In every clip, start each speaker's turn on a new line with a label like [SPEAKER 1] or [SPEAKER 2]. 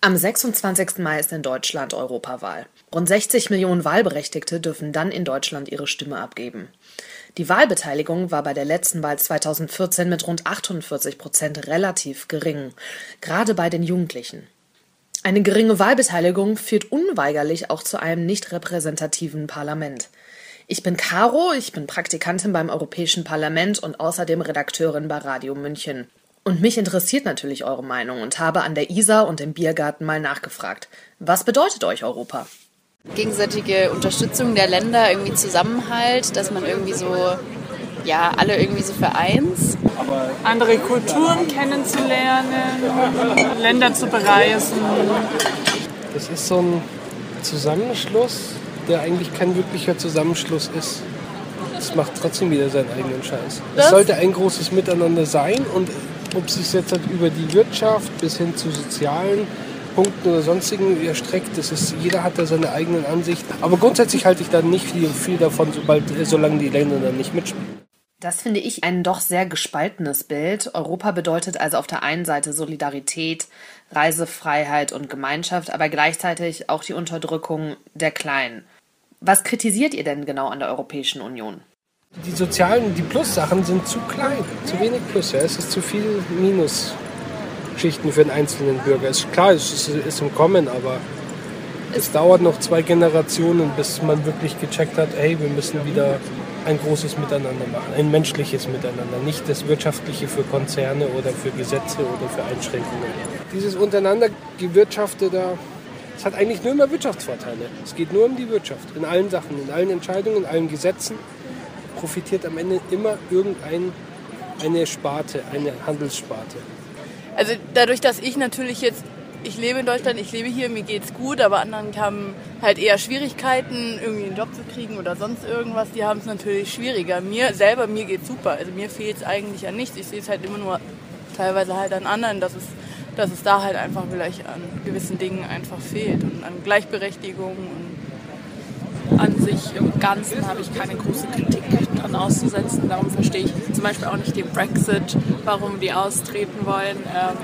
[SPEAKER 1] Am 26. Mai ist in Deutschland Europawahl. Rund 60 Millionen Wahlberechtigte dürfen dann in Deutschland ihre Stimme abgeben. Die Wahlbeteiligung war bei der letzten Wahl 2014 mit rund 48 Prozent relativ gering, gerade bei den Jugendlichen. Eine geringe Wahlbeteiligung führt unweigerlich auch zu einem nicht repräsentativen Parlament. Ich bin Caro, ich bin Praktikantin beim Europäischen Parlament und außerdem Redakteurin bei Radio München. Und mich interessiert natürlich eure Meinung und habe an der Isar und im Biergarten mal nachgefragt. Was bedeutet euch Europa?
[SPEAKER 2] Gegenseitige Unterstützung der Länder, irgendwie Zusammenhalt, dass man irgendwie so, ja, alle irgendwie so vereins.
[SPEAKER 3] Andere Kulturen kennenzulernen, Länder zu bereisen.
[SPEAKER 4] Das ist so ein Zusammenschluss, der eigentlich kein wirklicher Zusammenschluss ist. Es macht trotzdem wieder seinen eigenen Scheiß. Es sollte ein großes Miteinander sein und ob sich jetzt halt über die Wirtschaft bis hin zu sozialen Punkten oder sonstigen erstreckt, das ist, jeder hat da seine eigenen Ansichten. Aber grundsätzlich halte ich da nicht viel, viel davon, sobald, solange die Länder dann nicht mitspielen.
[SPEAKER 1] Das finde ich ein doch sehr gespaltenes Bild. Europa bedeutet also auf der einen Seite Solidarität, Reisefreiheit und Gemeinschaft, aber gleichzeitig auch die Unterdrückung der Kleinen. Was kritisiert ihr denn genau an der Europäischen Union?
[SPEAKER 4] Die sozialen, die Plus-Sachen sind zu klein, zu wenig Plus. Ja. Es ist zu viel Minusschichten für den einzelnen Bürger. Ist klar, es ist, ist im Kommen, aber es dauert noch zwei Generationen, bis man wirklich gecheckt hat, hey, wir müssen wieder ein großes Miteinander machen, ein menschliches Miteinander, nicht das wirtschaftliche für Konzerne oder für Gesetze oder für Einschränkungen. Dieses untereinander gewirtschafte da, es hat eigentlich nur immer Wirtschaftsvorteile. Es geht nur um die Wirtschaft, in allen Sachen, in allen Entscheidungen, in allen Gesetzen profitiert am Ende immer irgendeine Sparte, eine Handelssparte.
[SPEAKER 5] Also dadurch, dass ich natürlich jetzt, ich lebe in Deutschland, ich lebe hier, mir geht's gut, aber anderen haben halt eher Schwierigkeiten, irgendwie einen Job zu kriegen oder sonst irgendwas, die haben es natürlich schwieriger. Mir selber, mir geht's super. Also mir fehlt es eigentlich an nichts. Ich sehe es halt immer nur teilweise halt an anderen, dass es, dass es da halt einfach vielleicht an gewissen Dingen einfach fehlt und an Gleichberechtigung und
[SPEAKER 6] an sich im Ganzen habe ich keine große Kritik dran auszusetzen. Darum verstehe ich zum Beispiel auch nicht den Brexit, warum die austreten wollen. Ähm,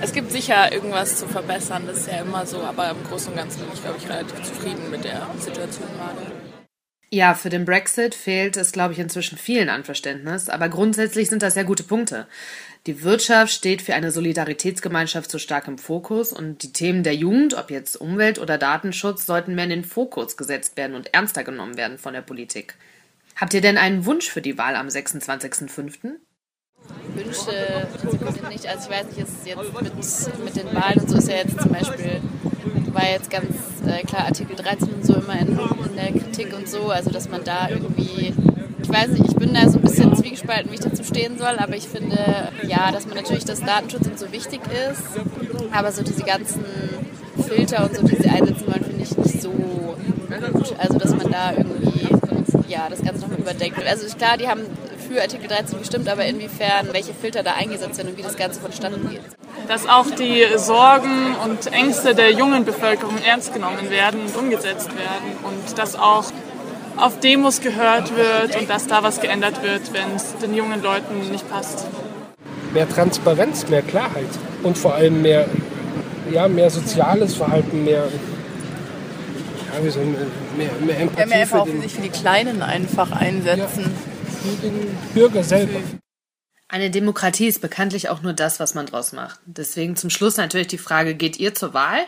[SPEAKER 6] es gibt sicher irgendwas zu verbessern, das ist ja immer so, aber im Großen und Ganzen bin ich, glaube ich, relativ zufrieden mit der Situation gerade.
[SPEAKER 1] Ja, für den Brexit fehlt es, glaube ich, inzwischen vielen an Verständnis, aber grundsätzlich sind das ja gute Punkte. Die Wirtschaft steht für eine Solidaritätsgemeinschaft so stark im Fokus und die Themen der Jugend, ob jetzt Umwelt oder Datenschutz, sollten mehr in den Fokus gesetzt werden und ernster genommen werden von der Politik. Habt ihr denn einen Wunsch für die Wahl am 26.05.?
[SPEAKER 2] Wünsche sind nicht, also ich weiß nicht, jetzt mit, mit den Wahlen und so ist ja jetzt zum Beispiel, war jetzt ganz äh, klar Artikel 13 und so immer in, in der Kritik und so, also dass man da irgendwie ich weiß nicht, ich bin da so ein bisschen zwiegespalten, wie ich dazu stehen soll, aber ich finde, ja, dass man natürlich, dass Datenschutz und so wichtig ist, aber so diese ganzen Filter und so, die sie einsetzen wollen, finde ich nicht so gut. Also, dass man da irgendwie, ja, das Ganze nochmal überdenkt. Also, klar, die haben für Artikel 13 gestimmt, aber inwiefern, welche Filter da eingesetzt werden und wie das Ganze vonstatten geht.
[SPEAKER 3] Dass auch die Sorgen und Ängste der jungen Bevölkerung ernst genommen werden und umgesetzt werden und dass auch auf Demos gehört wird und dass da was geändert wird, wenn es den jungen Leuten nicht passt.
[SPEAKER 4] Mehr Transparenz, mehr Klarheit und vor allem mehr, ja, mehr soziales Verhalten, mehr, ja, wie so, mehr, mehr Empathie. Ja,
[SPEAKER 5] mehr einfach für, sich für die Kleinen einfach einsetzen.
[SPEAKER 4] Ja, für den Bürger selber.
[SPEAKER 1] Eine Demokratie ist bekanntlich auch nur das, was man draus macht. Deswegen zum Schluss natürlich die Frage, geht ihr zur Wahl?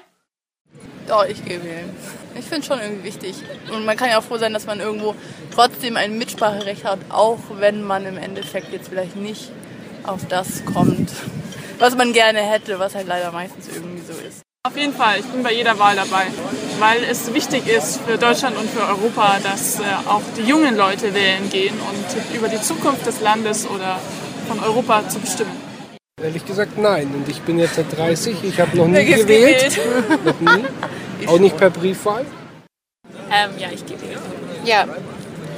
[SPEAKER 5] Doch, ich gehe wählen. Ich finde es schon irgendwie wichtig. Und man kann ja auch froh sein, dass man irgendwo trotzdem ein Mitspracherecht hat, auch wenn man im Endeffekt jetzt vielleicht nicht auf das kommt, was man gerne hätte, was halt leider meistens irgendwie so ist.
[SPEAKER 3] Auf jeden Fall, ich bin bei jeder Wahl dabei, weil es wichtig ist für Deutschland und für Europa, dass äh, auch die jungen Leute wählen gehen und über die Zukunft des Landes oder von Europa zu bestimmen.
[SPEAKER 4] Ehrlich gesagt nein. Und ich bin jetzt seit 30, ich habe noch nie gewählt. noch nie. Auch nicht per Briefwahl?
[SPEAKER 6] Ähm, ja, ich gehe wählen.
[SPEAKER 2] Ja,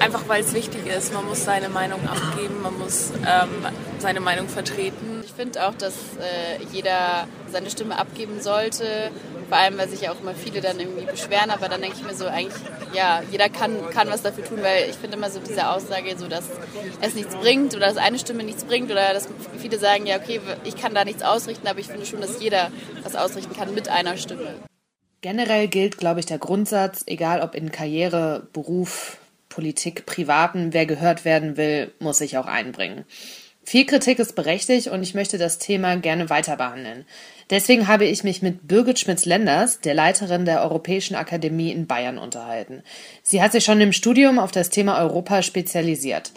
[SPEAKER 6] einfach weil es wichtig ist. Man muss seine Meinung abgeben, man muss ähm, seine Meinung vertreten.
[SPEAKER 2] Ich finde auch, dass äh, jeder seine Stimme abgeben sollte. Vor allem, weil sich ja auch immer viele dann irgendwie beschweren, aber dann denke ich mir so, eigentlich, ja, jeder kann, kann was dafür tun, weil ich finde immer so diese Aussage, so dass es nichts bringt oder dass eine Stimme nichts bringt oder dass viele sagen, ja, okay, ich kann da nichts ausrichten, aber ich finde schon, dass jeder was ausrichten kann mit einer Stimme.
[SPEAKER 1] Generell gilt, glaube ich, der Grundsatz, egal ob in Karriere, Beruf, Politik, Privaten, wer gehört werden will, muss sich auch einbringen. Viel Kritik ist berechtigt und ich möchte das Thema gerne weiter behandeln. Deswegen habe ich mich mit Birgit Schmitz-Lenders, der Leiterin der Europäischen Akademie in Bayern, unterhalten. Sie hat sich schon im Studium auf das Thema Europa spezialisiert.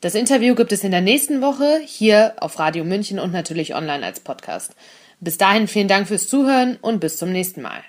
[SPEAKER 1] Das Interview gibt es in der nächsten Woche hier auf Radio München und natürlich online als Podcast. Bis dahin vielen Dank fürs Zuhören und bis zum nächsten Mal.